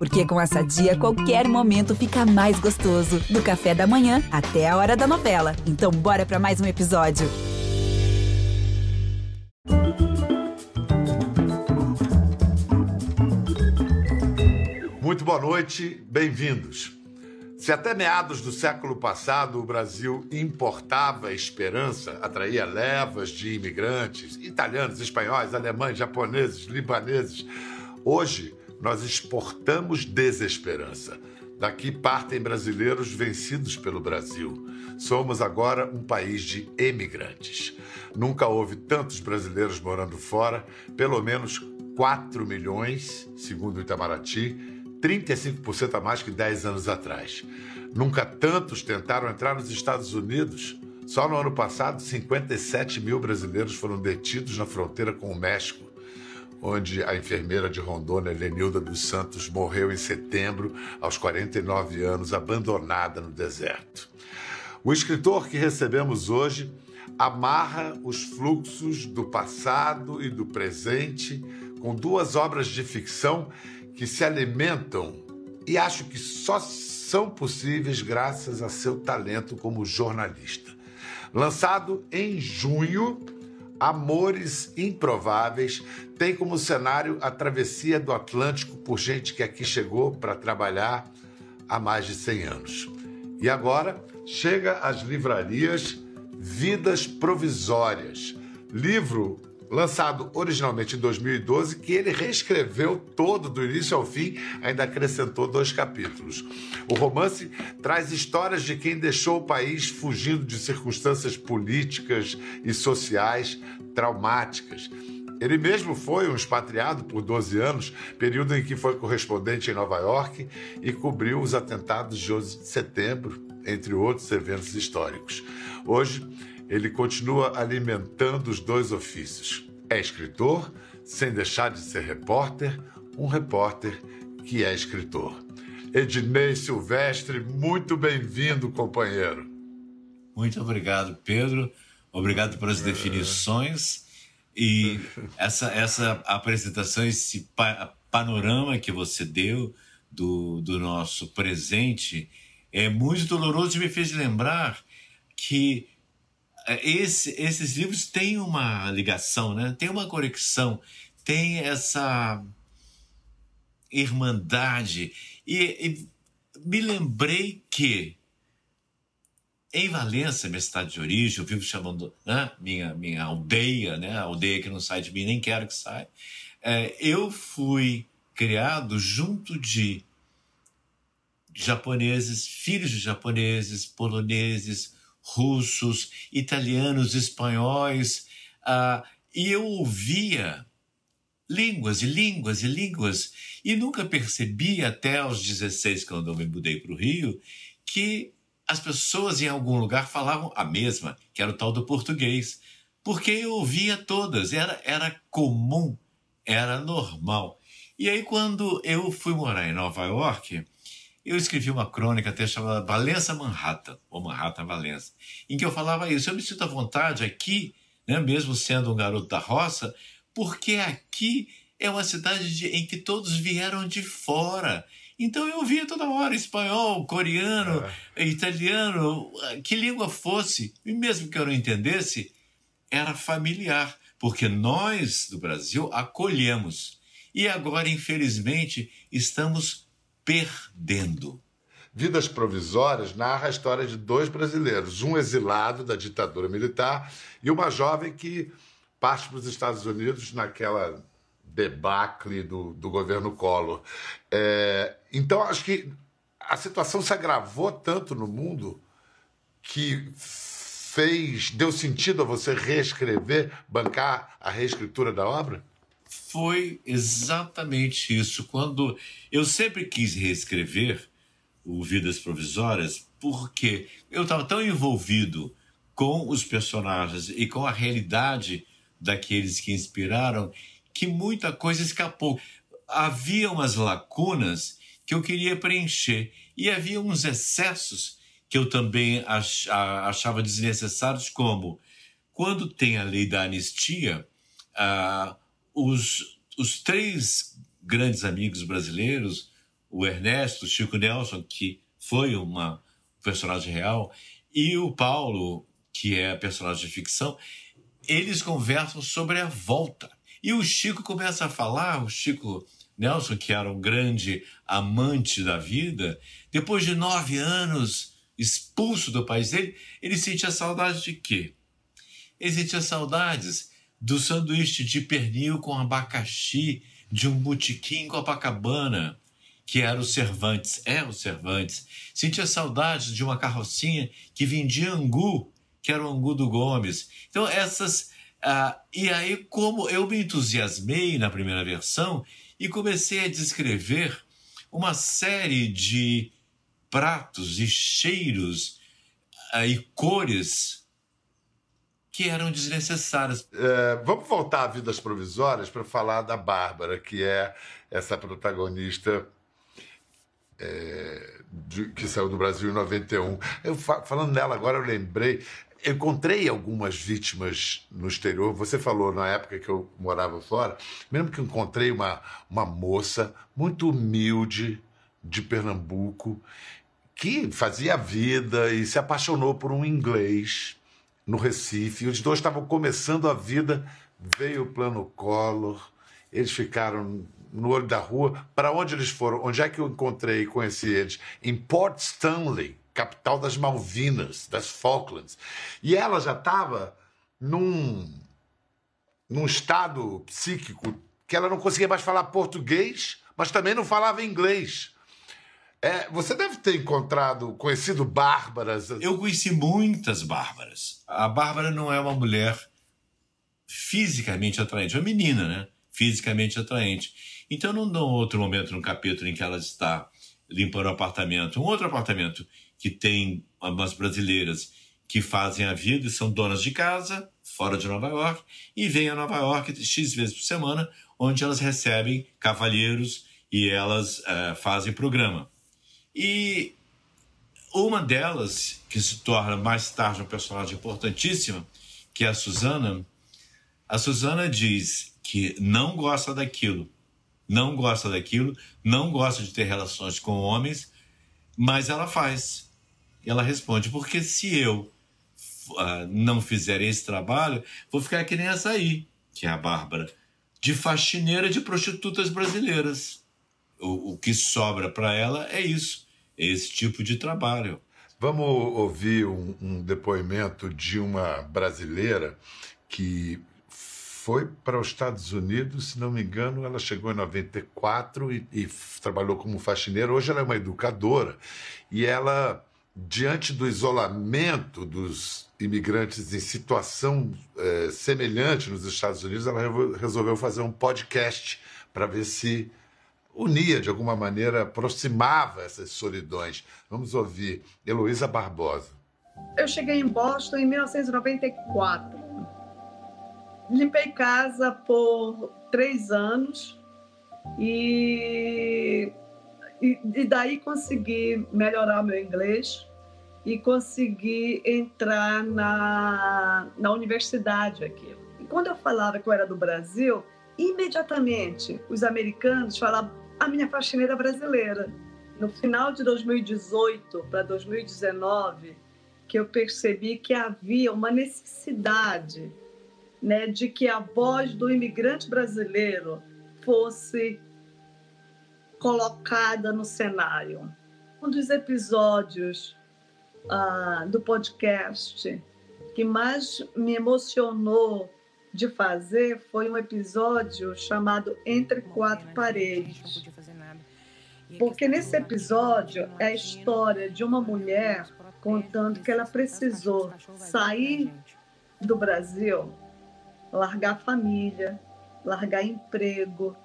Porque com essa dia, qualquer momento fica mais gostoso. Do café da manhã até a hora da novela. Então, bora para mais um episódio. Muito boa noite, bem-vindos. Se até meados do século passado o Brasil importava esperança, atraía levas de imigrantes, italianos, espanhóis, alemães, japoneses, libaneses, hoje nós exportamos desesperança. Daqui partem brasileiros vencidos pelo Brasil. Somos agora um país de emigrantes. Nunca houve tantos brasileiros morando fora, pelo menos 4 milhões, segundo o Itamaraty, 35% a mais que 10 anos atrás. Nunca tantos tentaram entrar nos Estados Unidos. Só no ano passado, 57 mil brasileiros foram detidos na fronteira com o México, onde a enfermeira de Rondônia, Lenilda dos Santos, morreu em setembro, aos 49 anos, abandonada no deserto. O escritor que recebemos hoje amarra os fluxos do passado e do presente com duas obras de ficção que se alimentam e acho que só são possíveis graças a seu talento como jornalista. Lançado em junho, Amores Improváveis tem como cenário a travessia do Atlântico por gente que aqui chegou para trabalhar há mais de 100 anos. E agora chega às livrarias Vidas Provisórias, livro lançado originalmente em 2012, que ele reescreveu todo do início ao fim, ainda acrescentou dois capítulos. O romance traz histórias de quem deixou o país fugindo de circunstâncias políticas e sociais traumáticas. Ele mesmo foi um expatriado por 12 anos, período em que foi correspondente em Nova York e cobriu os atentados de 11 de setembro, entre outros eventos históricos. Hoje, ele continua alimentando os dois ofícios. É escritor, sem deixar de ser repórter, um repórter que é escritor. Ednei Silvestre, muito bem-vindo, companheiro. Muito obrigado, Pedro. Obrigado pelas definições e essa, essa apresentação, esse pa panorama que você deu do, do nosso presente é muito doloroso e me fez lembrar que é, esse, esses livros têm uma ligação, né? tem uma conexão, tem essa irmandade. E, e me lembrei que em Valença, minha cidade de origem, eu vivo chamando né, minha, minha aldeia, né, a aldeia que não sai de mim, nem quero que saia. É, eu fui criado junto de japoneses, filhos de japoneses, poloneses, russos, italianos, espanhóis, uh, e eu ouvia línguas e línguas e línguas, e nunca percebi até aos 16, quando eu me mudei para o Rio, que as pessoas em algum lugar falavam a mesma, que era o tal do português, porque eu ouvia todas, era, era comum, era normal. E aí, quando eu fui morar em Nova York, eu escrevi uma crônica até chamada Valença Manhattan, ou Manhattan Valença, em que eu falava isso. Eu me sinto à vontade aqui, né, mesmo sendo um garoto da roça, porque aqui é uma cidade de, em que todos vieram de fora. Então eu ouvia toda hora espanhol, coreano, é. italiano, que língua fosse, e mesmo que eu não entendesse, era familiar, porque nós do Brasil acolhemos. E agora, infelizmente, estamos perdendo. Vidas Provisórias narra a história de dois brasileiros, um exilado da ditadura militar e uma jovem que parte para os Estados Unidos naquela debacle do, do governo Collor. É, então, acho que a situação se agravou tanto no mundo que fez, deu sentido a você reescrever, bancar a reescritura da obra? Foi exatamente isso. Quando eu sempre quis reescrever o Vidas Provisórias, porque eu estava tão envolvido com os personagens e com a realidade daqueles que inspiraram que muita coisa escapou. Havia umas lacunas que eu queria preencher e havia uns excessos que eu também achava desnecessários, como quando tem a lei da anistia, os, os três grandes amigos brasileiros, o Ernesto, Chico Nelson, que foi uma personagem real, e o Paulo, que é personagem de ficção, eles conversam sobre a volta. E o Chico começa a falar, o Chico Nelson, que era um grande amante da vida, depois de nove anos expulso do país dele, ele sentia saudade de quê? Ele sentia saudades do sanduíche de pernil com abacaxi de um botequim em Copacabana, que era o Cervantes, é o Cervantes. Sentia saudades de uma carrocinha que vendia angu, que era o angu do Gomes. Então, essas. Ah, e aí, como eu me entusiasmei na primeira versão e comecei a descrever uma série de pratos e cheiros ah, e cores que eram desnecessárias. É, vamos voltar a Vidas Provisórias para falar da Bárbara, que é essa protagonista é, de, que saiu do Brasil em 91. Eu, falando dela agora, eu lembrei. encontrei algumas vítimas no exterior. Você falou na época que eu morava fora. Mesmo que encontrei uma, uma moça muito humilde de Pernambuco que fazia vida e se apaixonou por um inglês no Recife. Os dois estavam começando a vida, veio o plano Collor, eles ficaram no olho da rua. Para onde eles foram? Onde é que eu encontrei e conheci eles? Em Port Stanley, capital das Malvinas, das Falklands. E ela já estava num, num estado psíquico que ela não conseguia mais falar português, mas também não falava inglês. É, você deve ter encontrado, conhecido bárbaras. Eu conheci muitas bárbaras. A Bárbara não é uma mulher fisicamente atraente, é uma menina, né? Fisicamente atraente. Então, num, num outro momento, no capítulo em que ela está limpando o apartamento, um outro apartamento que tem umas brasileiras que fazem a vida e são donas de casa, fora de Nova York, e vêm a Nova York X vezes por semana, onde elas recebem cavalheiros e elas uh, fazem programa. E uma delas, que se torna mais tarde uma personagem importantíssima, que é a Susana, a Susana diz que não gosta daquilo, não gosta daquilo, não gosta de ter relações com homens, mas ela faz. Ela responde: porque se eu uh, não fizer esse trabalho, vou ficar que nem essa aí, que é a Bárbara, de faxineira de prostitutas brasileiras o, o que sobra para ela é isso, é esse tipo de trabalho. Vamos ouvir um, um depoimento de uma brasileira que foi para os Estados Unidos, se não me engano, ela chegou em 94 e, e trabalhou como faxineira. Hoje ela é uma educadora e ela, diante do isolamento dos imigrantes em situação é, semelhante nos Estados Unidos, ela resolveu fazer um podcast para ver se unia de alguma maneira, aproximava essas solidões. Vamos ouvir Heloísa Barbosa. Eu cheguei em Boston em 1994. Limpei casa por três anos e, e, e daí consegui melhorar meu inglês e consegui entrar na, na universidade aqui. E quando eu falava que eu era do Brasil, imediatamente os americanos falavam a minha faxineira brasileira. No final de 2018 para 2019, que eu percebi que havia uma necessidade né, de que a voz do imigrante brasileiro fosse colocada no cenário. Um dos episódios uh, do podcast que mais me emocionou de fazer foi um episódio chamado Entre Quatro Paredes. Porque nesse episódio é a história de uma mulher contando que ela precisou sair do Brasil, largar família, largar emprego,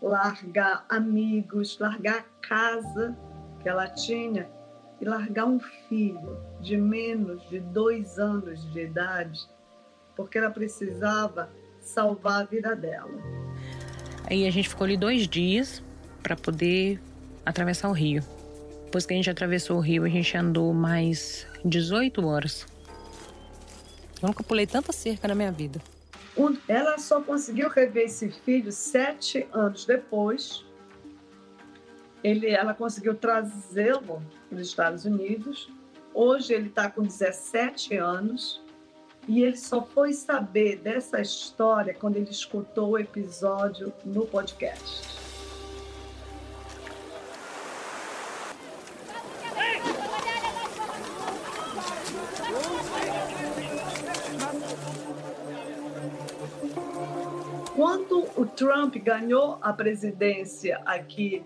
largar amigos, largar a casa que ela tinha e largar um filho de menos de dois anos de idade porque ela precisava salvar a vida dela. Aí a gente ficou ali dois dias para poder atravessar o rio. Depois que a gente atravessou o rio, a gente andou mais 18 horas. Eu nunca pulei tanta cerca na minha vida. Ela só conseguiu rever esse filho sete anos depois, ele, ela conseguiu trazê-lo para os Estados Unidos. Hoje ele está com 17 anos e ele só foi saber dessa história quando ele escutou o episódio no podcast. Quando o Trump ganhou a presidência aqui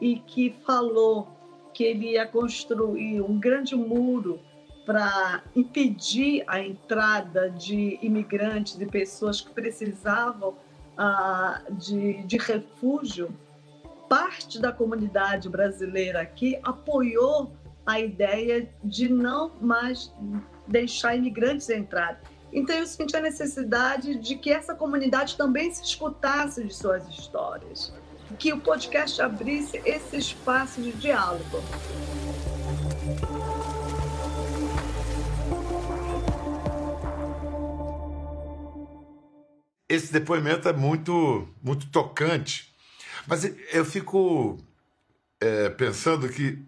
e que falou que ele ia construir um grande muro para impedir a entrada de imigrantes, de pessoas que precisavam ah, de, de refúgio, parte da comunidade brasileira aqui apoiou a ideia de não mais deixar imigrantes entrar. Então eu senti a necessidade de que essa comunidade também se escutasse de suas histórias, que o podcast abrisse esse espaço de diálogo. Esse depoimento é muito, muito tocante. Mas eu fico é, pensando que,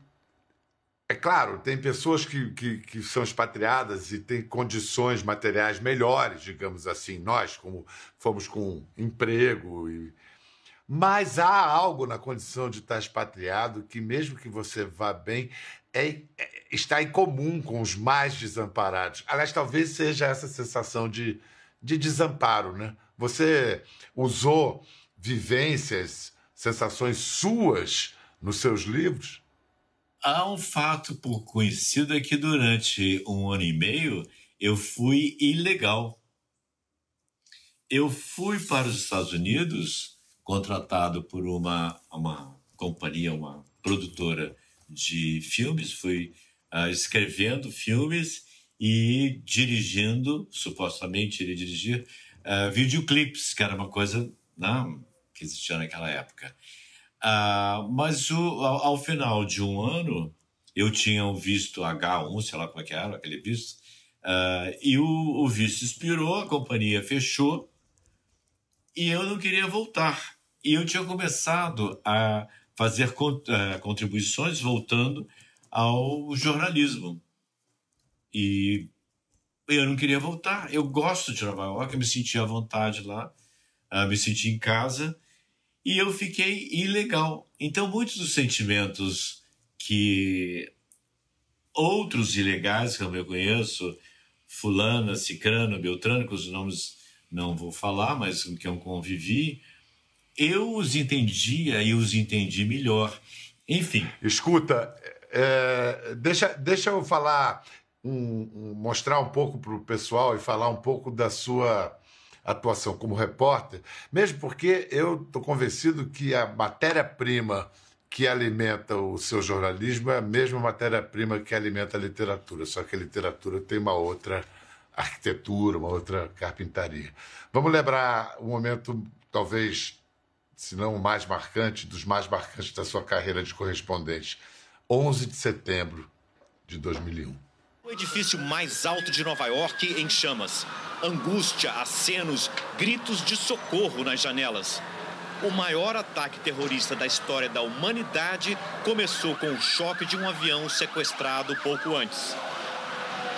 é claro, tem pessoas que, que, que, são expatriadas e têm condições materiais melhores, digamos assim, nós, como fomos com emprego. E... Mas há algo na condição de estar expatriado que, mesmo que você vá bem, é, é, está em comum com os mais desamparados. Aliás, talvez seja essa sensação de, de desamparo, né? Você usou vivências, sensações suas nos seus livros? Há um fato por conhecido é que durante um ano e meio eu fui ilegal. Eu fui para os Estados Unidos contratado por uma, uma companhia, uma produtora de filmes, fui uh, escrevendo filmes e dirigindo, supostamente iria dirigir uh, videoclips, que era uma coisa né, que existia naquela época. Uh, mas o, ao, ao, final de um ano, eu tinha o visto H1, sei lá como é que era aquele visto, uh, e o, o visto expirou, a companhia fechou, e eu não queria voltar. E eu tinha começado a fazer contribuições voltando ao jornalismo. E eu não queria voltar. Eu gosto de Nova York, eu me senti à vontade lá, uh, me senti em casa e eu fiquei ilegal. Então, muitos dos sentimentos que outros ilegais que eu conheço, Fulana, Cicrano, Beltrano, que os nomes não vou falar, mas com quem eu convivi, eu os entendia e os entendi melhor. Enfim. Escuta, é, deixa, deixa eu falar um, um, mostrar um pouco para o pessoal e falar um pouco da sua atuação como repórter, mesmo porque eu estou convencido que a matéria-prima que alimenta o seu jornalismo é a mesma matéria-prima que alimenta a literatura, só que a literatura tem uma outra arquitetura, uma outra carpintaria. Vamos lembrar um momento, talvez, se não o mais marcante, dos mais marcantes da sua carreira de correspondente. 11 de setembro de 2001. O edifício mais alto de Nova York em chamas. Angústia, acenos, gritos de socorro nas janelas. O maior ataque terrorista da história da humanidade começou com o choque de um avião sequestrado pouco antes.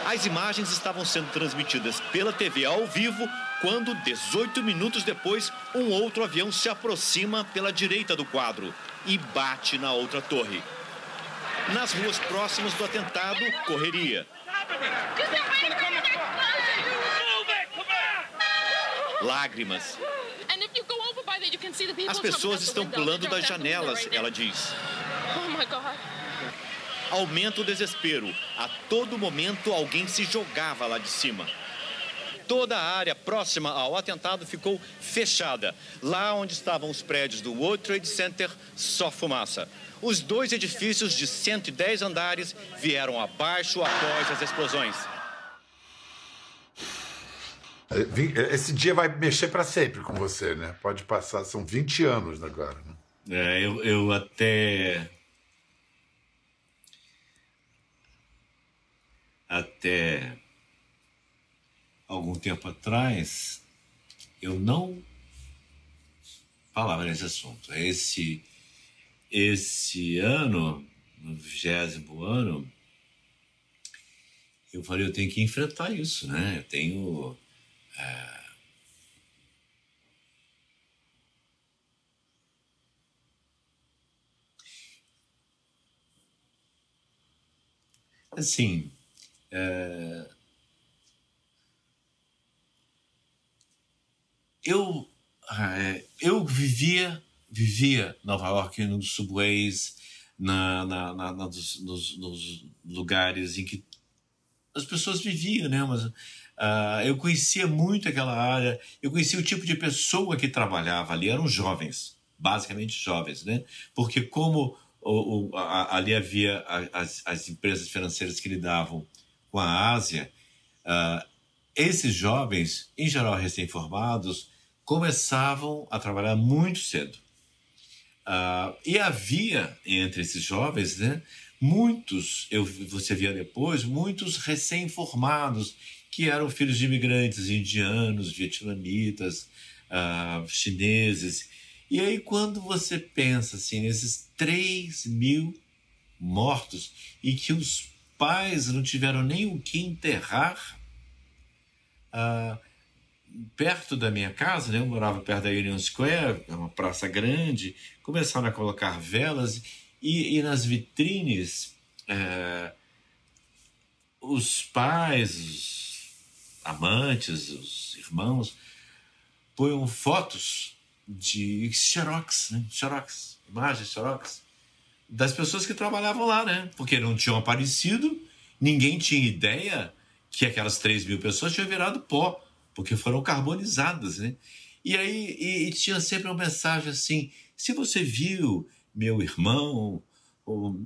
As imagens estavam sendo transmitidas pela TV ao vivo quando, 18 minutos depois, um outro avião se aproxima pela direita do quadro e bate na outra torre. Nas ruas próximas do atentado, correria. Lágrimas. As pessoas estão pulando das janelas, ela diz. Oh, Aumenta o desespero. A todo momento alguém se jogava lá de cima. Toda a área próxima ao atentado ficou fechada. Lá onde estavam os prédios do World Trade Center, só fumaça. Os dois edifícios de 110 andares vieram abaixo após as explosões. Esse dia vai mexer para sempre com você, né? Pode passar, são 20 anos agora. Né? É, eu, eu até. Até algum tempo atrás, eu não falava nesse assunto. Esse esse ano, no vigésimo ano, eu falei, eu tenho que enfrentar isso, né? Eu tenho. É... Assim, é... eu, é, eu vivia, vivia Nova York nos subways, na, na, na, nos, nos, nos, lugares em que as pessoas viviam, né? Mas, uh, eu conhecia muito aquela área, eu conhecia o tipo de pessoa que trabalhava ali, eram jovens, basicamente jovens, né? Porque como o, o, a, ali havia as, as empresas financeiras que lidavam com a Ásia, uh, esses jovens, em geral recém-formados, começavam a trabalhar muito cedo. Uh, e havia entre esses jovens, né, muitos, eu, você via depois, muitos recém-formados que eram filhos de imigrantes indianos, vietnamitas, uh, chineses. E aí, quando você pensa assim, nesses 3 mil mortos e que os pais não tiveram nem o que enterrar, uh, perto da minha casa, né? eu morava perto da Union Square, é uma praça grande, começaram a colocar velas e, e nas vitrines é, os pais, os amantes, os irmãos põem fotos de xerox, né? xerox, imagens xerox, das pessoas que trabalhavam lá, né? Porque não tinham aparecido, ninguém tinha ideia que aquelas 3 mil pessoas tinham virado pó porque foram carbonizadas, né? E aí e, e tinha sempre uma mensagem assim: se você viu meu irmão, ou,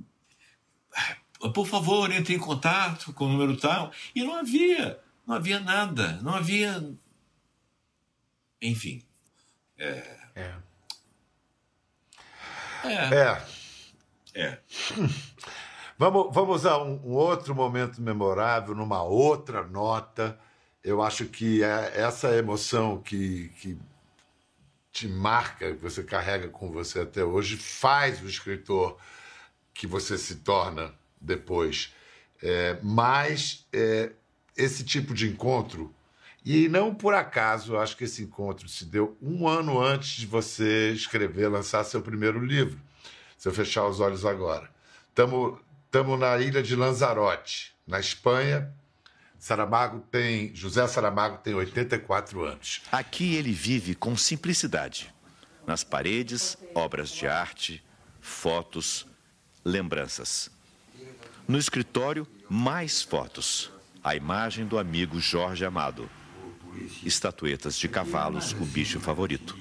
por favor, entre em contato com o número tal. E não havia, não havia nada, não havia. Enfim. É. É. É. é. é. Vamos, vamos a um, um outro momento memorável, numa outra nota eu acho que é essa emoção que, que te marca, que você carrega com você até hoje, faz o escritor que você se torna depois. É, mas é, esse tipo de encontro, e não por acaso, acho que esse encontro se deu um ano antes de você escrever, lançar seu primeiro livro. Se eu fechar os olhos agora. Estamos na ilha de Lanzarote, na Espanha, Saramago tem, José Saramago tem 84 anos. Aqui ele vive com simplicidade. Nas paredes, obras de arte, fotos, lembranças. No escritório, mais fotos. A imagem do amigo Jorge Amado. Estatuetas de cavalos, o bicho favorito.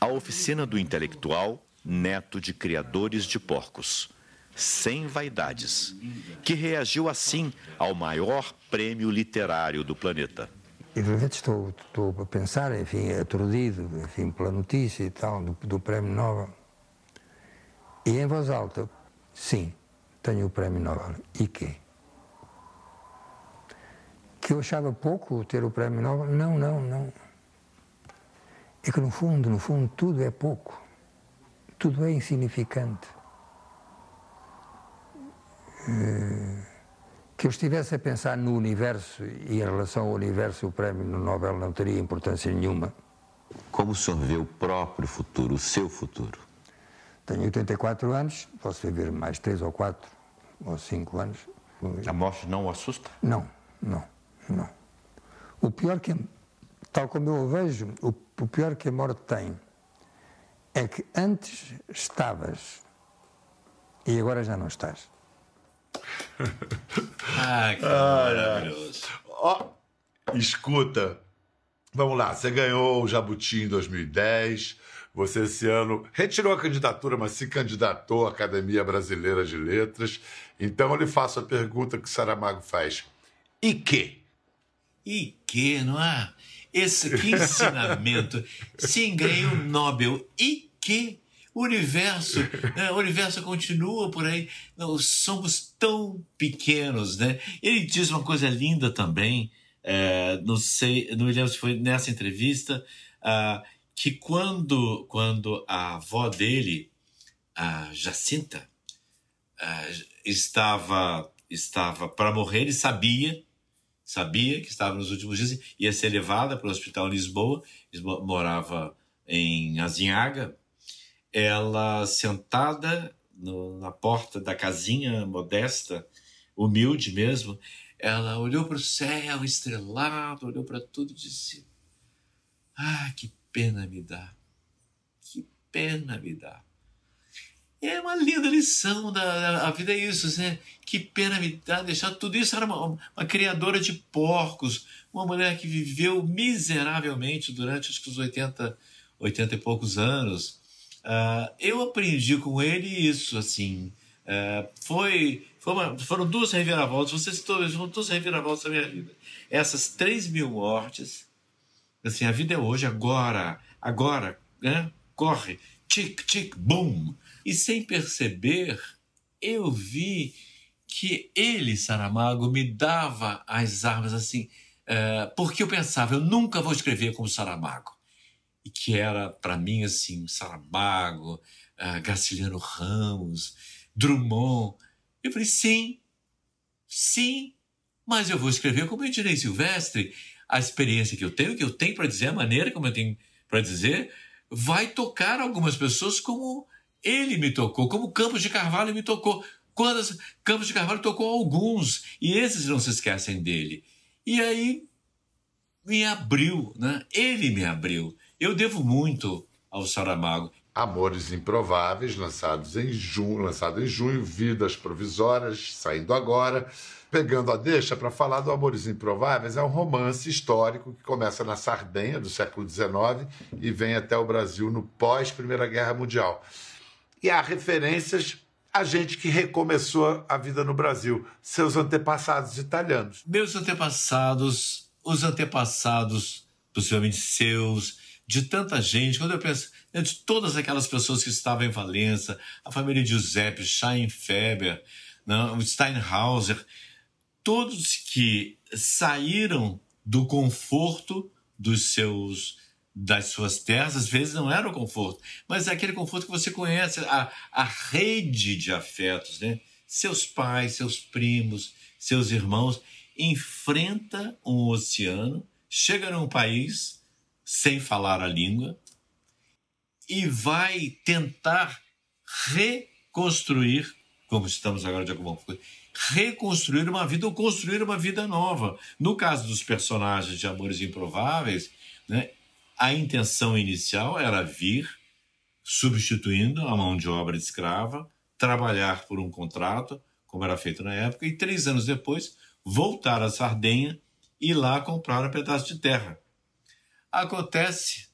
A oficina do intelectual, neto de criadores de porcos sem vaidades, que reagiu assim ao maior prêmio literário do planeta. E de repente estou, estou a pensar, enfim, aturdido, enfim, pela notícia e tal, do, do Prémio Nobel. E em voz alta, sim, tenho o Prémio Nobel. E quê? Que eu achava pouco ter o Prémio Nobel? Não, não, não. É que no fundo, no fundo, tudo é pouco. Tudo é insignificante que eu estivesse a pensar no universo e em relação ao universo o prémio Nobel não teria importância nenhuma. Como o senhor vê o próprio futuro, o seu futuro? Tenho 84 anos, posso viver mais 3 ou 4 ou 5 anos. A morte não o assusta? Não, não, não. O pior que, tal como eu o vejo, o, o pior que a morte tem é que antes estavas e agora já não estás. Ah, que maravilhoso. Ó, escuta, vamos lá, você ganhou o Jabuti em 2010, você esse ano retirou a candidatura, mas se candidatou à Academia Brasileira de Letras. Então eu lhe faço a pergunta que Saramago faz. E que? E que, não é? Esse que ensinamento. Sim, ganhei o Nobel. E que? O universo, né? o universo continua por aí. Não, somos tão pequenos, né? Ele diz uma coisa linda também. É, não sei, não me lembro se foi nessa entrevista, uh, que quando, quando a avó dele a Jacinta estava estava para morrer, ele sabia, sabia que estava nos últimos dias, ia ser levada para o hospital em Lisboa, morava em Azinhaga, ela sentada no, na porta da casinha modesta, humilde mesmo, ela olhou para o céu estrelado, olhou para tudo e disse: Ah, que pena me dá, que pena me dá. É uma linda lição da a vida é isso, né? Que pena me dá deixar tudo isso. Era uma, uma criadora de porcos, uma mulher que viveu miseravelmente durante acho que os 80, 80 e poucos anos. Uh, eu aprendi com ele isso, assim. Uh, foi, foi uma, foram duas reviravoltas, você citou, foram duas reviravoltas da minha vida. Essas três mil mortes, assim, a vida é hoje, agora, agora, né? Corre, tic, tic, boom. E sem perceber, eu vi que ele, Saramago, me dava as armas assim, uh, porque eu pensava, eu nunca vou escrever como Saramago. E que era, para mim, assim, Saramago, uh, Graciliano Ramos, Drummond. Eu falei, sim, sim, mas eu vou escrever como Ednei Silvestre. A experiência que eu tenho, que eu tenho para dizer, a maneira como eu tenho para dizer, vai tocar algumas pessoas como ele me tocou, como Campos de Carvalho me tocou. Quando Campos de Carvalho tocou alguns, e esses não se esquecem dele. E aí me abriu, né? Ele me abriu. Eu devo muito ao Saramago. Amores Improváveis, lançados em junho, lançado em junho, Vidas Provisórias, saindo agora. Pegando a deixa para falar do Amores Improváveis, é um romance histórico que começa na Sardenha, do século XIX, e vem até o Brasil no pós-Primeira Guerra Mundial. E há referências a gente que recomeçou a vida no Brasil, seus antepassados italianos. Meus antepassados, os antepassados, possivelmente seus, de tanta gente, quando eu penso né, de todas aquelas pessoas que estavam em Valença, a família de Giuseppe, Scheinfeber, não, né, Steinhauser, todos que saíram do conforto dos seus das suas terras, às vezes não era o conforto, mas é aquele conforto que você conhece, a, a rede de afetos, né? Seus pais, seus primos, seus irmãos, enfrenta um oceano, chega num país sem falar a língua e vai tentar reconstruir, como estamos agora de alguma coisa, reconstruir uma vida ou construir uma vida nova. No caso dos personagens de Amores Improváveis, né, a intenção inicial era vir substituindo a mão de obra de escrava, trabalhar por um contrato, como era feito na época, e três anos depois voltar à Sardenha e lá comprar um pedaço de terra Acontece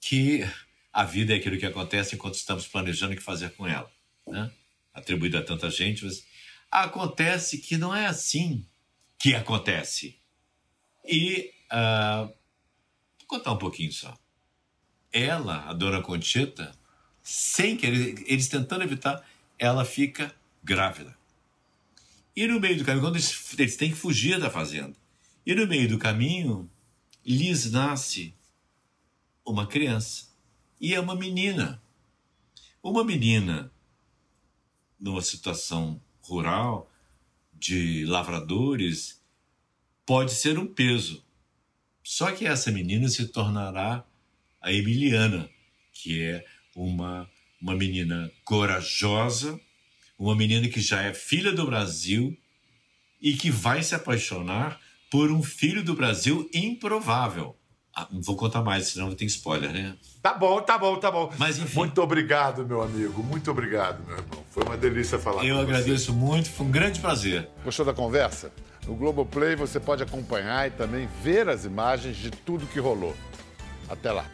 que a vida é aquilo que acontece enquanto estamos planejando o que fazer com ela, né? atribuído a tanta gente, mas acontece que não é assim que acontece. E uh, vou contar um pouquinho só. Ela, a dona Conchita, sem querer, eles tentando evitar, ela fica grávida. E no meio do caminho, quando eles, eles têm que fugir da fazenda, e no meio do caminho lhes nasce uma criança. E é uma menina. Uma menina numa situação rural de lavradores pode ser um peso. Só que essa menina se tornará a Emiliana, que é uma, uma menina corajosa, uma menina que já é filha do Brasil e que vai se apaixonar por um filho do Brasil improvável. Ah, não vou contar mais, senão tem spoiler, né? Tá bom, tá bom, tá bom. Mas enfim. Muito obrigado, meu amigo. Muito obrigado, meu irmão. Foi uma delícia falar Eu com você. Eu agradeço muito, foi um grande prazer. Gostou da conversa? No Globoplay você pode acompanhar e também ver as imagens de tudo que rolou. Até lá.